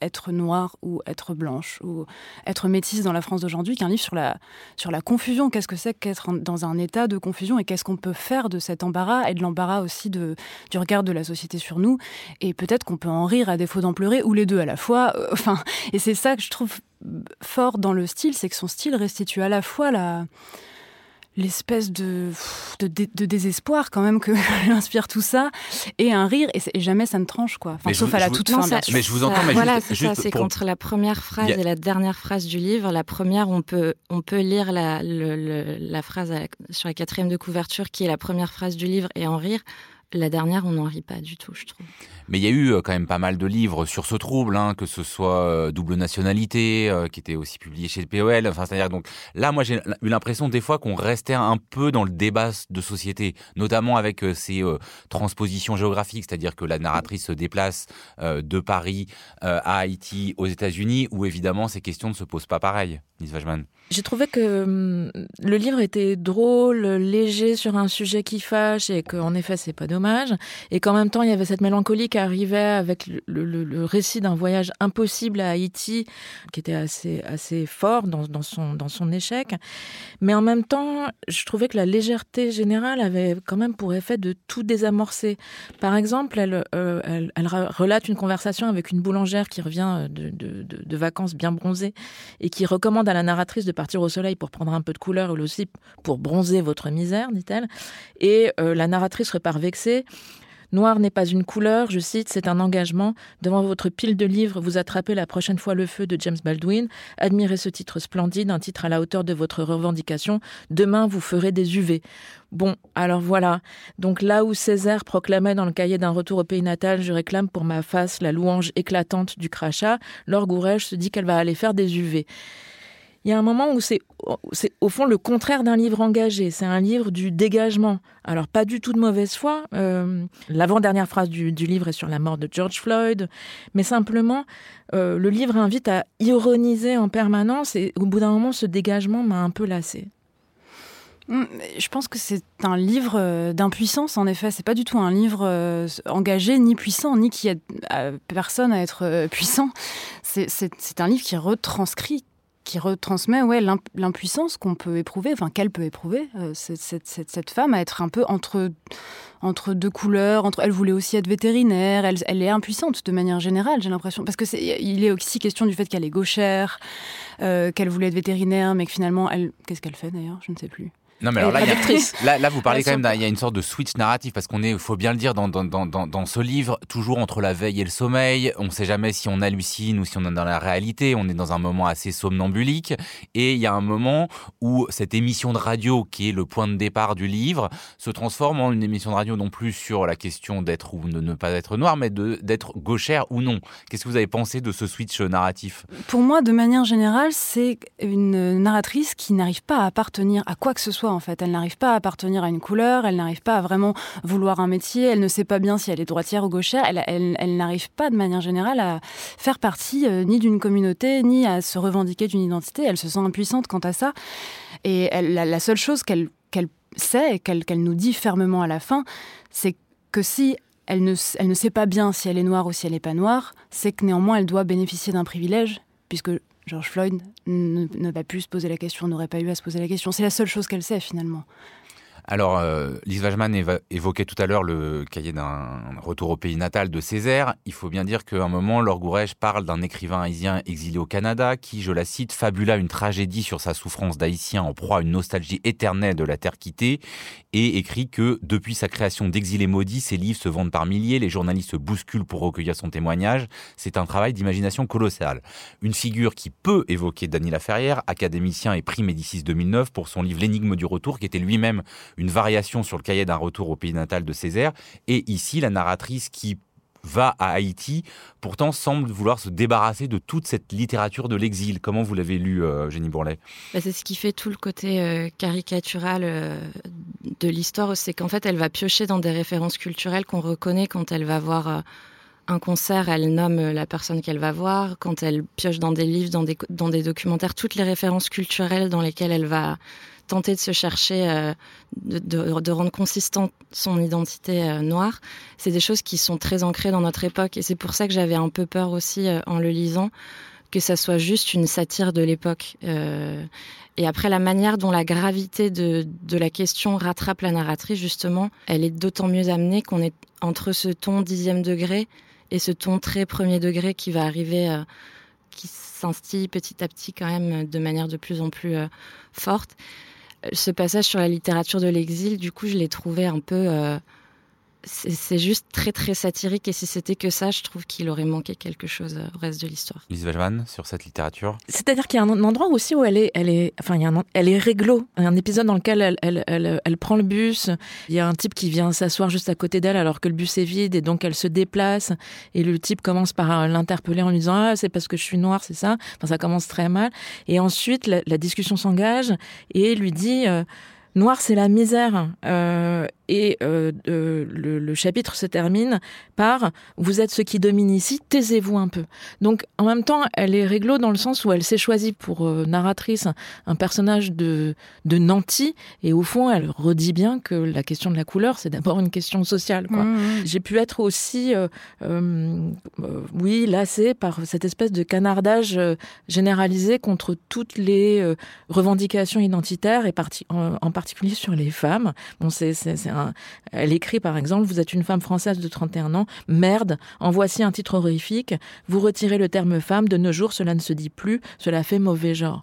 [SPEAKER 3] être noire ou être blanche ou être métisse dans la France d'aujourd'hui qu'un livre sur la, sur la confusion. Qu'est-ce que c'est qu'être dans un état de confusion et qu'est-ce qu'on peut faire de cet embarras et de l'embarras aussi de, du regard de la société sur nous. Et peut-être qu'on peut en rire à défaut d'en pleurer ou les deux à la fois. Enfin, et c'est ça que je trouve fort dans le style, c'est que son style restitue à la fois la l'espèce de, de, désespoir quand même que inspire tout ça et un rire et, jamais ça ne tranche quoi. Sauf à la toute fin
[SPEAKER 1] mais je vous entends mais
[SPEAKER 4] voilà c'est ça c'est contre la première phrase et la dernière phrase du livre la première on peut on peut lire la, la phrase sur la quatrième de couverture qui est la première phrase du livre et en rire la dernière, on n'en rit pas du tout, je trouve.
[SPEAKER 1] Mais il y a eu euh, quand même pas mal de livres sur ce trouble, hein, que ce soit euh, Double Nationalité, euh, qui était aussi publié chez le POL. Enfin, c'est-à-dire donc là, moi, j'ai eu l'impression des fois qu'on restait un peu dans le débat de société, notamment avec ces transpositions géographiques, c'est-à-dire que la narratrice se déplace de Paris à Haïti, aux États-Unis, où évidemment ces questions ne se posent pas pareil.
[SPEAKER 2] J'ai trouvé que hum, le livre était drôle, léger sur un sujet qui fâche et qu'en effet c'est pas dommage. Et qu'en même temps il y avait cette mélancolie qui arrivait avec le, récit d'un voyage impossible à Haïti qui était assez assez fort dans, dans, son dans son échec. Mais en même temps je trouvais que la légèreté générale avait quand même pour effet de tout désamorcer. Par exemple elle, euh, elle, relate une conversation avec une boulangère qui revient de, de, de vacances bien bronzée et qui recommande à la narratrice de partir au soleil pour prendre un peu de couleur ou aussi pour bronzer votre misère, dit-elle. Et euh, la narratrice repart vexée. Noir n'est pas une couleur, je cite, c'est un engagement. Devant votre pile de livres, vous attrapez la prochaine fois le feu de James Baldwin. Admirez ce titre splendide, un titre à la hauteur de votre revendication. Demain, vous ferez des UV. Bon, alors voilà. Donc là où Césaire proclamait dans le cahier d'un retour au pays natal, je réclame pour ma face la louange éclatante du crachat, Laure se dit qu'elle va aller faire des UV il y a un moment où c'est au fond le contraire d'un livre engagé. C'est un livre du dégagement. Alors pas du tout de mauvaise foi. Euh, l'avant-dernière phrase du, livre est sur la mort de George Floyd, mais simplement euh, le livre invite à ironiser en permanence et au bout d'un moment ce dégagement m'a un peu lassé.
[SPEAKER 3] Hum, je pense que c'est un livre euh, d'impuissance, en effet. C'est pas du tout un livre engagé, ni puissant, ni qui aide personne à être puissant. C'est un livre qui retranscrit qui retransmet ouais, l'impuissance qu'on peut éprouver, enfin qu'elle peut éprouver, euh, cette, cette, cette, femme, à être un peu entre, entre deux couleurs. Entre, elle voulait aussi être vétérinaire, elle, elle est impuissante de manière générale, j'ai l'impression. Parce qu'il est aussi question du fait qu'elle est gauchère, euh, qu'elle voulait être vétérinaire, mais que finalement, elle. Qu'est-ce qu'elle fait d'ailleurs? Je ne sais plus.
[SPEAKER 1] Non, mais alors là, là, là, vous parlez quand même, il y a une sorte de switch narratif parce qu'on est, il faut bien le dire, dans, dans, dans, dans, ce livre, toujours entre la veille et le sommeil. On ne sait jamais si on hallucine ou si on est dans la réalité. On est dans un moment assez somnambulique. Et il y a un moment où cette émission de radio, qui est le point de départ du livre, se transforme en une émission de radio non plus sur la question d'être ou de ne pas être noir, mais d'être gauchère ou non. Qu'est-ce que vous avez pensé de ce switch narratif?
[SPEAKER 3] Pour moi, de manière générale, c'est une narratrice qui n'arrive pas à appartenir à quoi que ce soit en fait. Elle n'arrive pas à appartenir à une couleur, elle n'arrive pas à vraiment vouloir un métier, elle ne sait pas bien si elle est droitière ou gauchère, elle, n'arrive pas de manière générale à faire partie euh, ni d'une communauté, ni à se revendiquer d'une identité. Elle se sent impuissante quant à ça. Et la, seule chose qu'elle sait et qu'elle nous dit fermement à la fin, c'est que si elle ne, elle ne sait pas bien si elle est noire ou si elle n'est pas noire, c'est que néanmoins elle doit bénéficier d'un privilège, puisque George Floyd ne, va plus se poser la question, n'aurait pas eu à se poser la question. C'est la seule chose qu'elle sait finalement.
[SPEAKER 1] Alors, euh, Lise Wajman évoquait tout à l'heure le cahier d'un retour au pays natal de Césaire. Il faut bien dire qu'à un moment, Laure parle d'un écrivain haïtien exilé au Canada qui, je la cite, fabula une tragédie sur sa souffrance d'haïtien en proie à une nostalgie éternelle de la terre quittée et écrit que depuis sa création d'Exilé maudit, ses livres se vendent par milliers, les journalistes se bousculent pour recueillir son témoignage. C'est un travail d'imagination colossal. Une figure qui peut évoquer Dany Laferrière, académicien et prix Médicis 2009 pour son livre L'énigme du retour, qui était lui-même une variation sur le cahier d'un retour au pays natal de Césaire. Et ici, la narratrice qui va à Haïti, pourtant semble vouloir se débarrasser de toute cette littérature de l'exil. Comment vous l'avez lu, euh, Jenny Bourlet?
[SPEAKER 4] Bah, C'est ce qui fait tout le côté euh, caricatural euh, de l'histoire, c'est qu'en fait, elle va piocher dans des références culturelles qu'on reconnaît quand elle va voir un concert, elle nomme la personne qu'elle va voir. Quand elle pioche dans des livres, dans des, dans des documentaires, toutes les références culturelles dans lesquelles elle va tenter de se chercher, de, rendre consistante son identité noire, c'est des choses qui sont très ancrées dans notre époque. Et c'est pour ça que j'avais un peu peur aussi en le lisant que ça soit juste une satire de l'époque. Et après, la manière dont la gravité de, la question rattrape la narratrice, justement, elle est d'autant mieux amenée qu'on est entre ce ton dixième degré et ce ton très premier degré qui va arriver, euh, qui s'instille petit à petit quand même de manière de plus en plus euh, forte. Ce passage sur la littérature de l'exil, du coup, je l'ai trouvé un peu euh, c'est juste très très satirique et si c'était que ça, je trouve qu'il aurait manqué quelque chose au reste de l'histoire.
[SPEAKER 1] Lise Wellman sur cette littérature.
[SPEAKER 2] C'est-à-dire qu'il y a un endroit aussi où elle est, elle est, enfin il y a un, elle est réglo. Un épisode dans lequel elle, elle, elle, elle, prend le bus. Il y a un type qui vient s'asseoir juste à côté d'elle alors que le bus est vide et donc elle se déplace et le type commence par l'interpeller en lui disant ah c'est parce que je suis noire c'est ça? Enfin ça commence très mal et ensuite la, discussion s'engage et lui dit euh, Noir, c'est la misère. Euh, et euh, le, chapitre se termine par Vous êtes ce qui domine ici, taisez-vous un peu. Donc, en même temps, elle est réglo dans le sens où elle s'est choisie pour euh, narratrice un personnage de, de Nanti. Et au fond, elle redit bien que la question de la couleur, c'est d'abord une question sociale. Quoi. Mmh, mmh. J'ai pu être aussi, oui, lassée par cette espèce de canardage généralisé contre toutes les revendications identitaires et en, en particulier sur les femmes. Bon, c'est, c'est, un... Elle écrit par exemple, vous êtes une femme française de 31 ans, merde, en voici un titre horrifique, vous retirez le terme femme, de nos jours cela ne se dit plus, cela fait mauvais genre.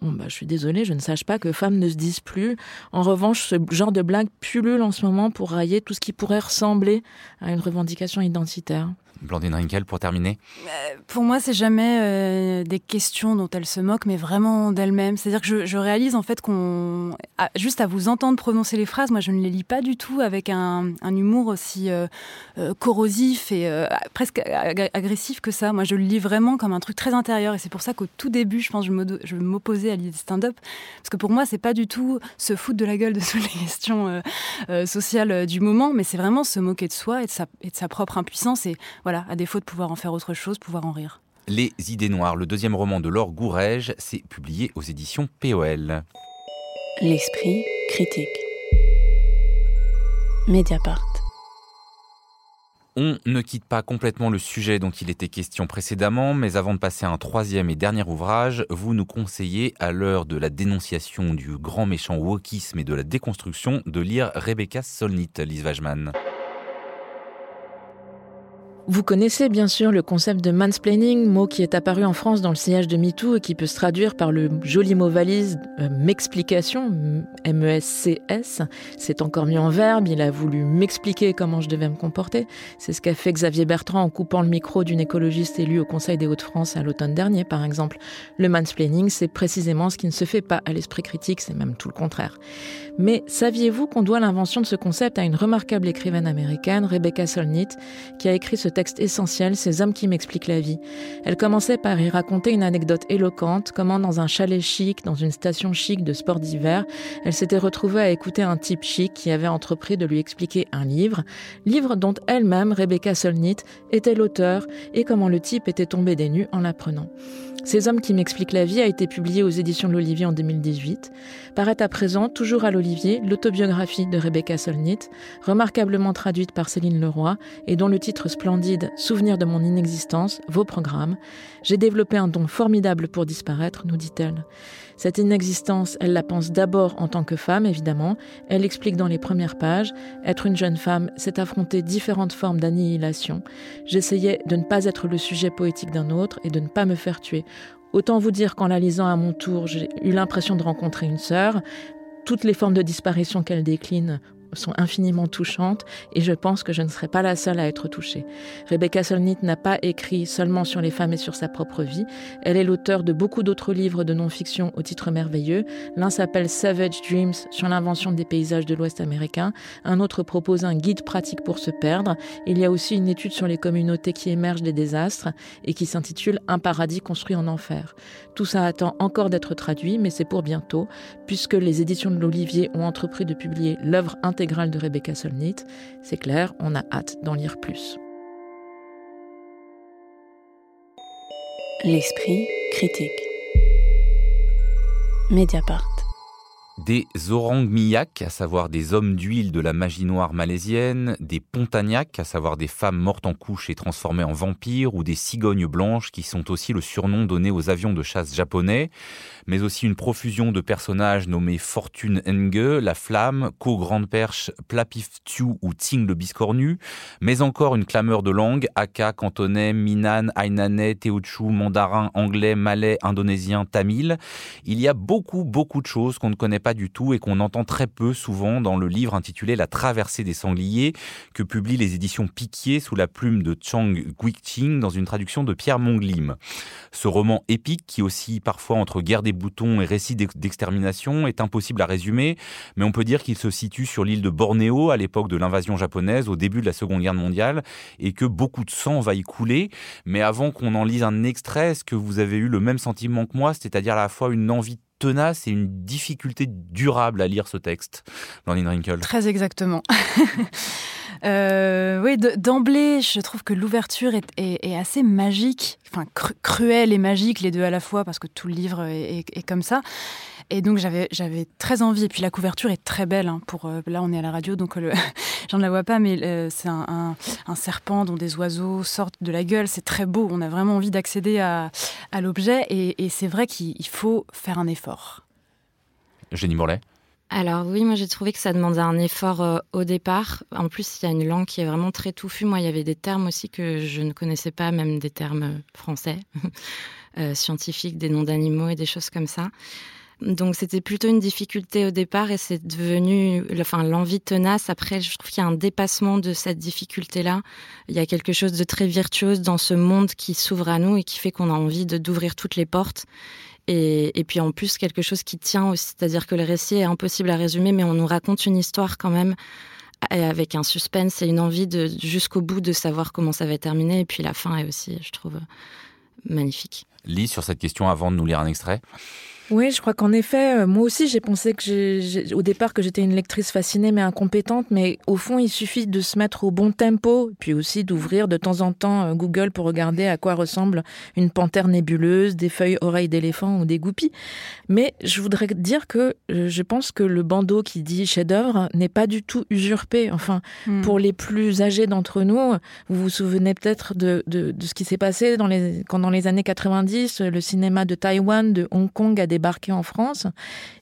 [SPEAKER 2] Bon, bah, je suis désolée, je ne sache pas que femmes ne se disent plus. En revanche, ce genre de blague pullule en ce moment pour railler tout ce qui pourrait ressembler à une revendication identitaire.
[SPEAKER 1] Blandine Rinkel, pour terminer
[SPEAKER 3] euh, Pour moi, c'est jamais euh, des questions dont elle se moque, mais vraiment d'elle-même. C'est-à-dire que je, réalise en fait qu'on, juste à vous entendre prononcer les phrases, moi je ne les lis pas du tout avec un, humour aussi euh, corrosif et presque agressif que ça. Moi, je le lis vraiment comme un truc très intérieur, et c'est pour ça qu'au tout début, je pense, je m'opposais à l'idée de stand-up, parce que pour moi, c'est pas du tout se foutre de la gueule de toutes les questions sociales du moment, mais c'est vraiment se moquer de soi et de sa, et de sa propre impuissance. Et voilà, à défaut de pouvoir en faire autre chose, pouvoir en rire.
[SPEAKER 1] Les idées noires, le deuxième roman de Laure Gourège, c'est publié aux éditions POL.
[SPEAKER 5] L'esprit critique. Mediapart.
[SPEAKER 1] On ne quitte pas complètement le sujet dont il était question précédemment, mais avant de passer à un troisième et dernier ouvrage, vous nous conseillez, à l'heure de la dénonciation du grand méchant wokisme et de la déconstruction, de lire Rebecca Solnit, Lise Wajman.
[SPEAKER 2] Vous connaissez bien sûr le concept de mansplaining, mot qui est apparu en France dans le sillage de MeToo et qui peut se traduire par le joli mot valise euh, m'explication, M-E-S-C-S. C'est encore mieux en verbe, il a voulu m'expliquer comment je devais me comporter. C'est ce qu'a fait Xavier Bertrand en coupant le micro d'une écologiste élue au Conseil des Hauts-de-France à l'automne dernier, par exemple. Le mansplaining, c'est précisément ce qui ne se fait pas à l'esprit critique, c'est même tout le contraire. Mais saviez-vous qu'on doit l'invention de ce concept à une remarquable écrivaine américaine, Rebecca Solnit, qui a écrit ce texte essentiel, Ces hommes qui m'expliquent la vie. Elle commençait par y raconter une anecdote éloquente, comment dans un chalet chic, dans une station chic de sport d'hiver, elle s'était retrouvée à écouter un type chic qui avait entrepris de lui expliquer un livre, livre dont elle-même, Rebecca Solnit, était l'auteur, et comment le type était tombé des nues en l'apprenant. Ces hommes qui m'expliquent la vie a été publié aux éditions de l'Olivier en 2018. Paraît à présent, toujours à l'Olivier, l'autobiographie de Rebecca Solnit, remarquablement traduite par Céline Leroy et dont le titre splendide Souvenir de mon inexistence, vos programmes. J'ai développé un don formidable pour disparaître, nous dit-elle. Cette inexistence, elle la pense d'abord en tant que femme, évidemment. Elle explique dans les premières pages, être une jeune femme, c'est affronter différentes formes d'annihilation. J'essayais de ne pas être le sujet poétique d'un autre et de ne pas me faire tuer. Autant vous dire qu'en la lisant à mon tour, j'ai eu l'impression de rencontrer une sœur. Toutes les formes de disparition qu'elle décline sont infiniment touchantes et je pense que je ne serai pas la seule à être touchée. Rebecca Solnit n'a pas écrit seulement sur les femmes et sur sa propre vie. Elle est l'auteur de beaucoup d'autres livres de non-fiction au titre merveilleux. L'un s'appelle Savage Dreams sur l'invention des paysages de l'Ouest américain. Un autre propose un guide pratique pour se perdre. Il y a aussi une étude sur les communautés qui émergent des désastres et qui s'intitule Un paradis construit en enfer. Tout ça attend encore d'être traduit, mais c'est pour bientôt, puisque les éditions de l'Olivier ont entrepris de publier l'œuvre intégrale de Rebecca Solnit. C'est clair, on a hâte d'en lire plus.
[SPEAKER 5] L'esprit critique. Mediapart.
[SPEAKER 1] Des orang miyak, à savoir des hommes d'huile de la magie noire malaisienne, des pontagnacs, à savoir des femmes mortes en couche et transformées en vampires, ou des cigognes blanches, qui sont aussi le surnom donné aux avions de chasse japonais, mais aussi une profusion de personnages nommés Fortune Enge, la flamme, Ko Grande Perche, Plapif Tiu ou Tsing le biscornu, mais encore une clameur de langue, Aka, cantonais, Minan, Ainanais, Teochew, mandarin, anglais, malais, indonésien, tamil. Il y a beaucoup, beaucoup de choses qu'on ne connaît pas du tout et qu'on entend très peu souvent dans le livre intitulé La traversée des sangliers que publient les éditions Piquier sous la plume de Chang Guiqing dans une traduction de Pierre Monglim. Ce roman épique qui aussi parfois entre guerre des boutons et récit d'extermination est impossible à résumer, mais on peut dire qu'il se situe sur l'île de Bornéo à l'époque de l'invasion japonaise au début de la Seconde Guerre mondiale et que beaucoup de sang va y couler. Mais avant qu'on en lise un extrait, est-ce que vous avez eu le même sentiment que moi, c'est-à-dire à la fois une envie tenace et une difficulté durable à lire ce texte, Blandine Rinkel
[SPEAKER 3] Très exactement. Euh, oui, d'emblée, je trouve que l'ouverture est, assez magique, enfin cruelle et magique, les deux à la fois, parce que tout le livre est, comme ça. Et donc j'avais j'avais très envie. Et puis la couverture est très belle. Hein, pour euh, là, on est à la radio, donc euh, j'en la vois pas, mais c'est un, serpent dont des oiseaux sortent de la gueule. C'est très beau. On a vraiment envie d'accéder à, l'objet, et, et c'est vrai qu'il faut faire un effort.
[SPEAKER 1] Jenny Morlaix
[SPEAKER 4] alors oui, moi j'ai trouvé que ça demandait un effort euh, au départ. En plus, il y a une langue qui est vraiment très touffue. Moi, il y avait des termes aussi que je ne connaissais pas, même des termes euh, français, euh, scientifiques, des noms d'animaux et des choses comme ça. Donc c'était plutôt une difficulté au départ et c'est devenu, enfin l'envie tenace. Après, je trouve qu'il y a un dépassement de cette difficulté-là. Il y a quelque chose de très virtuose dans ce monde qui s'ouvre à nous et qui fait qu'on a envie d'ouvrir toutes les portes. Et, puis en plus, quelque chose qui tient aussi, c'est-à-dire que le récit est impossible à résumer, mais on nous raconte une histoire quand même avec un suspense et une envie jusqu'au bout de savoir comment ça va terminer. Et puis la fin est aussi, je trouve, magnifique.
[SPEAKER 1] Lis sur cette question avant de nous lire un extrait.
[SPEAKER 2] Oui, je crois qu'en effet, euh, moi aussi, j'ai pensé que j'ai, au départ que j'étais une lectrice fascinée mais incompétente, mais au fond, il suffit de se mettre au bon tempo, puis aussi d'ouvrir de temps en temps euh, Google pour regarder à quoi ressemble une panthère nébuleuse, des feuilles oreilles d'éléphant ou des goupilles. Mais je voudrais dire que euh, je pense que le bandeau qui dit chef-d'œuvre n'est pas du tout usurpé. Enfin, hmm. pour les plus âgés d'entre nous, vous vous souvenez peut-être de, de, de ce qui s'est passé dans les, quand dans les années 90, le cinéma de Taïwan, de Hong Kong a des en France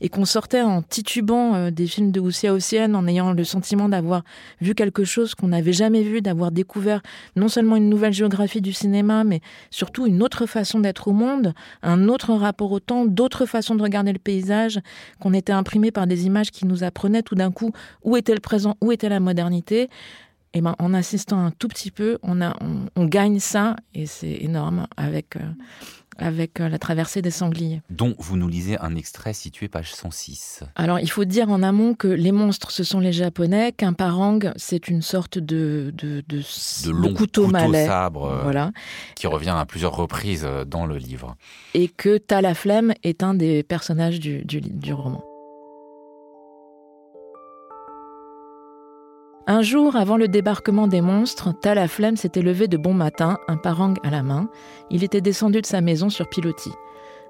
[SPEAKER 2] et qu'on sortait en titubant euh, des films de Wuxia Ocean en ayant le sentiment d'avoir vu quelque chose qu'on n'avait jamais vu, d'avoir découvert non seulement une nouvelle géographie du cinéma, mais surtout une autre façon d'être au monde, un autre rapport au temps, d'autres façons de regarder le paysage, qu'on était imprimé par des images qui nous apprenaient tout d'un coup où était le présent, où était la modernité. Eh ben, en assistant un tout petit peu, on, a, on, gagne ça et c'est énorme avec euh, avec euh, la traversée des sangliers.
[SPEAKER 1] Dont vous nous lisez un extrait situé page 106.
[SPEAKER 2] Alors il faut dire en amont que les monstres, ce sont les Japonais, qu'un parang, c'est une sorte de, de, de,
[SPEAKER 1] de long couteau, malais, sabre euh, voilà. qui revient à plusieurs reprises dans le livre.
[SPEAKER 2] Et que Talaflemme est un des personnages du, du, du roman. Un jour avant le débarquement des monstres, Talaflemme s'était levé de bon matin, un parang à la main. Il était descendu de sa maison sur pilotis.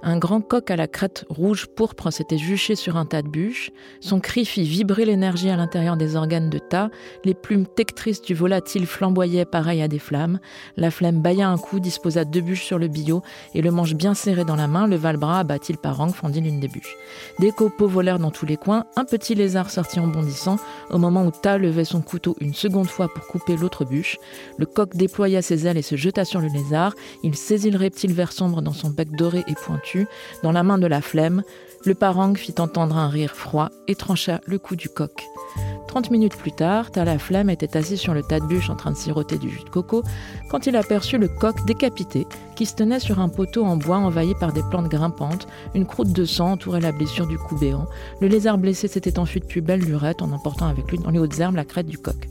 [SPEAKER 2] Un grand coq à la crête rouge pourpre s'était juché sur un tas de bûches. Son cri fit vibrer l'énergie à l'intérieur des organes de tas. Les plumes tectrices du volatile flamboyaient pareil à des flammes. La flemme bailla un coup, disposa deux bûches sur le billot et le manche bien serré dans la main, leva le bras, abattit le parang, fendit l'une des bûches. Des copeaux volèrent dans tous les coins. Un petit lézard sortit en bondissant. Au moment où Ta levait son couteau une seconde fois pour couper l'autre bûche, le coq déploya ses ailes et se jeta sur le lézard. Il saisit le reptile vert sombre dans son bec doré et pointu dans la main de la flemme, le parang fit entendre un rire froid et trancha le cou du coq. Trente minutes plus tard, la Flemme était assis sur le tas de bûches en train de siroter du jus de coco quand il aperçut le coq décapité qui se tenait sur un poteau en bois envahi par des plantes grimpantes. Une croûte de sang entourait la blessure du cou béant. Le lézard blessé s'était enfui de plus belle lurette en emportant avec lui dans les hautes herbes la crête du coq.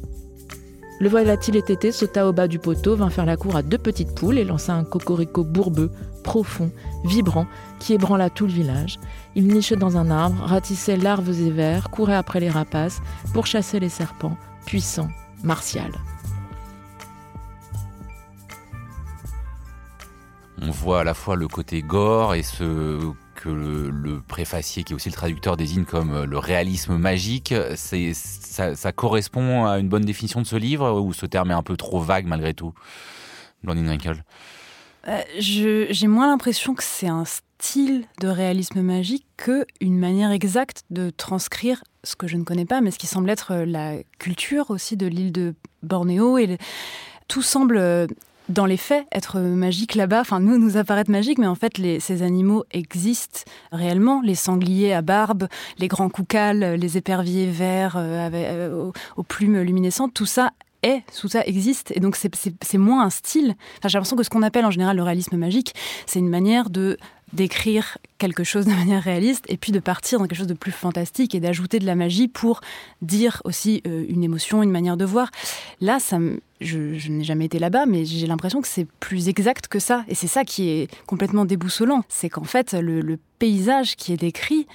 [SPEAKER 2] Le volatile étété sauta au bas du poteau, vint faire la cour à deux petites poules et lança un cocorico bourbeux, profond, vibrant, qui ébranla tout le village. Il nichait dans un arbre, ratissait larves et vers, courait après les rapaces, pour chasser les serpents, puissant, martial.
[SPEAKER 1] On voit à la fois le côté gore et ce que le, préfacier, qui est aussi le traducteur, désigne comme le réalisme magique. C'est, ça, correspond à une bonne définition de ce livre ou ce terme est un peu trop vague malgré tout Blondine Wrinkle
[SPEAKER 3] euh, J'ai moins l'impression que c'est un style de réalisme magique qu'une manière exacte de transcrire ce que je ne connais pas, mais ce qui semble être la culture aussi de l'île de Bornéo. Et tout semble euh, dans les faits, être magique là-bas, enfin nous nous apparaître magique, mais en fait ces animaux existent réellement. Les sangliers à barbe, les grands coucals, les éperviers verts euh, euh, aux, plumes luminescentes, tout ça est, tout ça existe. Et donc c'est moins un style. Enfin, j'ai l'impression que ce qu'on appelle en général le réalisme magique, c'est une manière de d'écrire quelque chose de manière réaliste et puis de partir dans quelque chose de plus fantastique et d'ajouter de la magie pour dire aussi euh, une émotion, une manière de voir. Là, ça je, n'ai jamais été là-bas, mais j'ai l'impression que c'est plus exact que ça. Et c'est ça qui est complètement déboussolant. C'est qu'en fait, le, paysage qui est décrit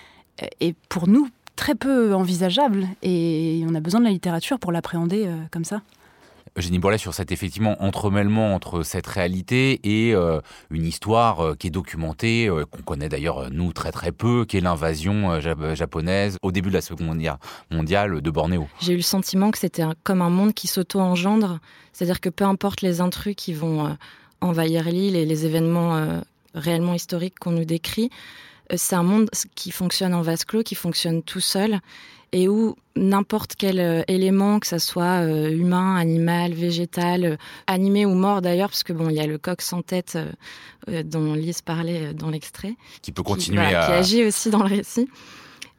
[SPEAKER 3] euh, est pour nous très peu envisageable et on a besoin de la littérature pour l'appréhender euh, comme ça.
[SPEAKER 1] Eugénie Bourlet sur cet effectivement entremêlement entre cette réalité et euh, une histoire euh, qui est documentée, euh, qu'on connaît d'ailleurs nous très très peu, qui est l'invasion japonaise au début de la Seconde Guerre mondiale de Bornéo.
[SPEAKER 4] J'ai eu le sentiment que c'était comme un monde qui s'auto-engendre, c'est-à-dire que peu importe les intrus qui vont envahir l'île et les événements réellement historiques qu'on nous décrit, c'est un monde qui fonctionne en vase clos, qui fonctionne tout seul et où n'importe quel euh, élément, que ce soit euh, humain, animal, végétal, euh, animé ou mort d'ailleurs, parce que bon, il y a le coq sans tête dont Lise parlait dans l'extrait,
[SPEAKER 1] qui peut continuer à...
[SPEAKER 4] qui agit aussi dans le récit.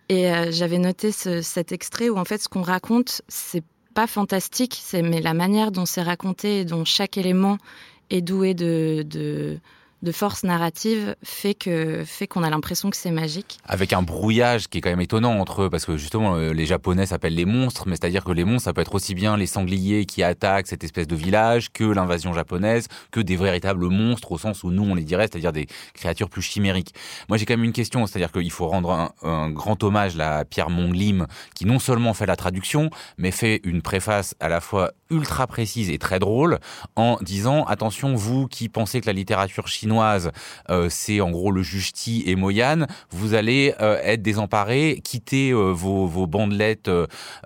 [SPEAKER 4] Et j'avais noté cet extrait où en fait ce qu'on raconte, c'est pas fantastique, c'est mais la manière dont c'est raconté et dont chaque élément est doué de, de de force narrative fait que fait qu'on a l'impression que c'est magique.
[SPEAKER 1] Avec un brouillage qui est quand même étonnant entre eux, parce que justement euh, les Japonais s'appellent les monstres, mais c'est-à-dire que les monstres ça peut être aussi bien les sangliers qui attaquent cette espèce de village que l'invasion japonaise, que des véritables monstres au sens où nous on les dirait, c'est-à-dire des créatures plus chimériques. Moi j'ai quand même une question, c'est-à-dire qu'il faut rendre un, grand hommage à Pierre Monglim, qui non seulement fait la traduction, mais fait une préface à la fois ultra précise et très drôle en disant attention vous qui pensez que la littérature chinoise euh, c'est en gros le Justi et Moyane, vous allez euh, être désemparés, quitter euh, vos, bandelettes,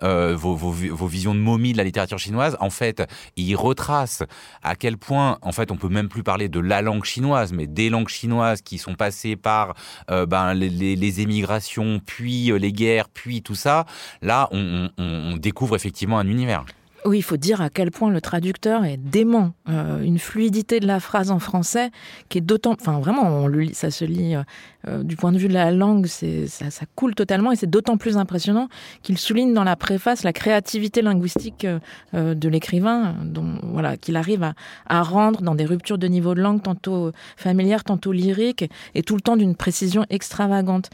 [SPEAKER 1] vos, vos, visions de momie de la littérature chinoise. En fait, il retrace à quel point, en fait, on peut même plus parler de la langue chinoise, mais des langues chinoises qui sont passées par ben, les, émigrations, puis les guerres, puis tout ça. Là, on découvre effectivement un univers.
[SPEAKER 2] Oui, il faut dire à quel point le traducteur est dément. Euh, une fluidité de la phrase en français qui est d'autant... Enfin, vraiment, on le lit, ça se lit euh, euh, du point de vue de la langue, ça, ça coule totalement et c'est d'autant plus impressionnant qu'il souligne dans la préface la créativité linguistique de l'écrivain, voilà, qu'il arrive à, à, rendre dans des ruptures de niveau de langue tantôt familières, tantôt lyriques, et tout le temps d'une précision extravagante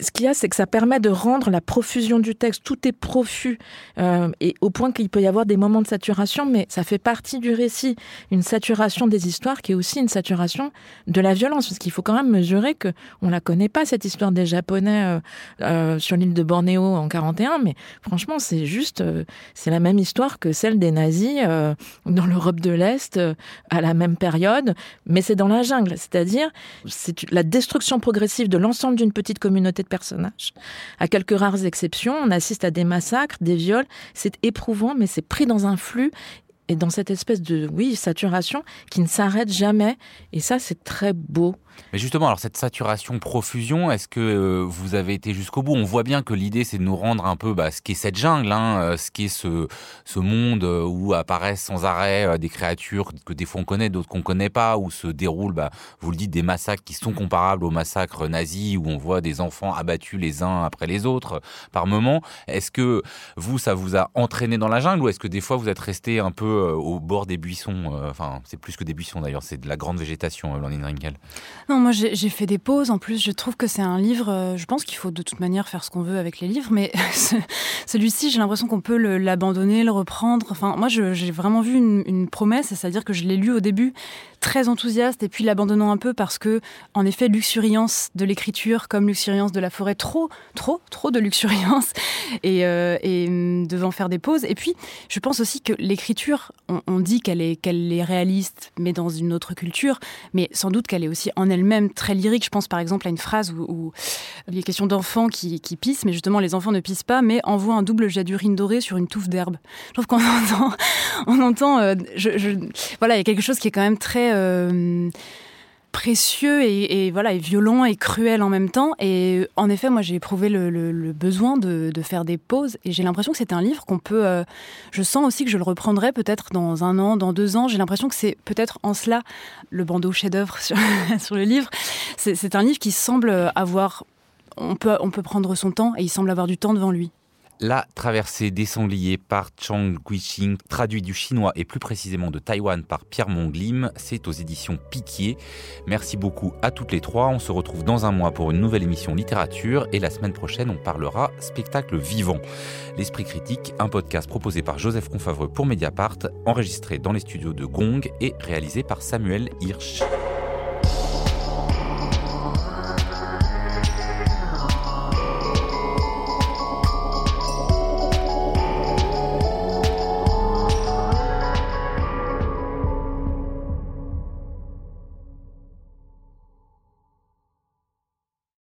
[SPEAKER 2] ce qu'il y a, c'est que ça permet de rendre la profusion du texte, tout est profus, euh, et au point qu'il peut y avoir des moments de saturation, mais ça fait partie du récit, une saturation des histoires qui est aussi une saturation de la violence, parce qu'il faut quand même mesurer que on la connaît pas cette histoire des Japonais euh, euh, sur l'île de Bornéo en 41, mais franchement c'est juste, euh, c'est la même histoire que celle des nazis euh, dans l'Europe de l'Est à la même période, mais c'est dans la jungle, c'est-à-dire c'est la destruction progressive de l'ensemble d'une petite communauté personnages. À quelques rares exceptions, on assiste à des massacres, des viols. C'est éprouvant, mais c'est pris dans un flux et dans cette espèce de oui saturation qui ne s'arrête jamais. Et ça, c'est très beau.
[SPEAKER 1] Mais justement, alors cette saturation, profusion, est-ce que euh, vous avez été jusqu'au bout? On voit bien que l'idée, c'est de nous rendre un peu bah, ce qu'est cette jungle, hein, euh, ce qu'est ce, ce monde euh, où apparaissent sans arrêt des créatures que des fois on connaît, d'autres qu'on connaît pas, où se déroulent, bah, vous le dites, des massacres qui sont comparables aux massacres nazis, où on voit des enfants abattus les uns après les autres par moment. Est-ce que vous, ça vous a entraîné dans la jungle ou est-ce que des fois vous êtes resté un peu au bord des buissons Enfin, c'est plus que des buissons d'ailleurs, c'est de la grande végétation, Landine Rinkel.
[SPEAKER 3] Non, moi j'ai fait des pauses. En plus, je trouve que c'est un livre. Euh, je pense qu'il faut de toute manière faire ce qu'on veut avec les livres, mais celui-ci, j'ai l'impression qu'on peut l'abandonner, le, reprendre. Enfin, moi, j'ai vraiment vu une, promesse, c'est-à-dire que je l'ai lu au début très enthousiaste et puis l'abandonnant un peu parce que, en effet, luxuriance de l'écriture comme luxuriance de la forêt, trop, trop, trop de luxuriance et, euh, hum, devant faire des pauses. Et puis, je pense aussi que l'écriture, on, dit qu'elle est, qu'elle est réaliste, mais dans une autre culture, mais sans doute qu'elle est aussi en elle-même très lyrique. Je pense par exemple à une phrase où, il est question d'enfants qui, pissent, mais justement les enfants ne pissent pas, mais envoient un double jet d'urine dorée sur une touffe d'herbe. Je trouve qu'on entend, on entend, euh, voilà, il y a quelque chose qui est quand même très euh, précieux et, voilà et violent et cruel en même temps. Et en effet, moi j'ai éprouvé le, besoin de, faire des pauses et j'ai l'impression que c'est un livre qu'on peut. Euh, je sens aussi que je le reprendrai peut-être dans un an, dans deux ans. J'ai l'impression que c'est peut-être en cela le bandeau chef-d'œuvre sur, sur, le livre. C'est un livre qui semble avoir. On peut, on peut prendre son temps et il semble avoir du temps devant lui.
[SPEAKER 1] La traversée des sangliers par Chang Guixing, traduit du chinois et plus précisément de Taïwan par Pierre Monglim, c'est aux éditions Piquier. Merci beaucoup à toutes les trois. On se retrouve dans un mois pour une nouvelle émission littérature et la semaine prochaine, on parlera spectacle vivant. L'Esprit critique, un podcast proposé par Joseph Confavreux pour Mediapart, enregistré dans les studios de Gong et réalisé par Samuel Hirsch.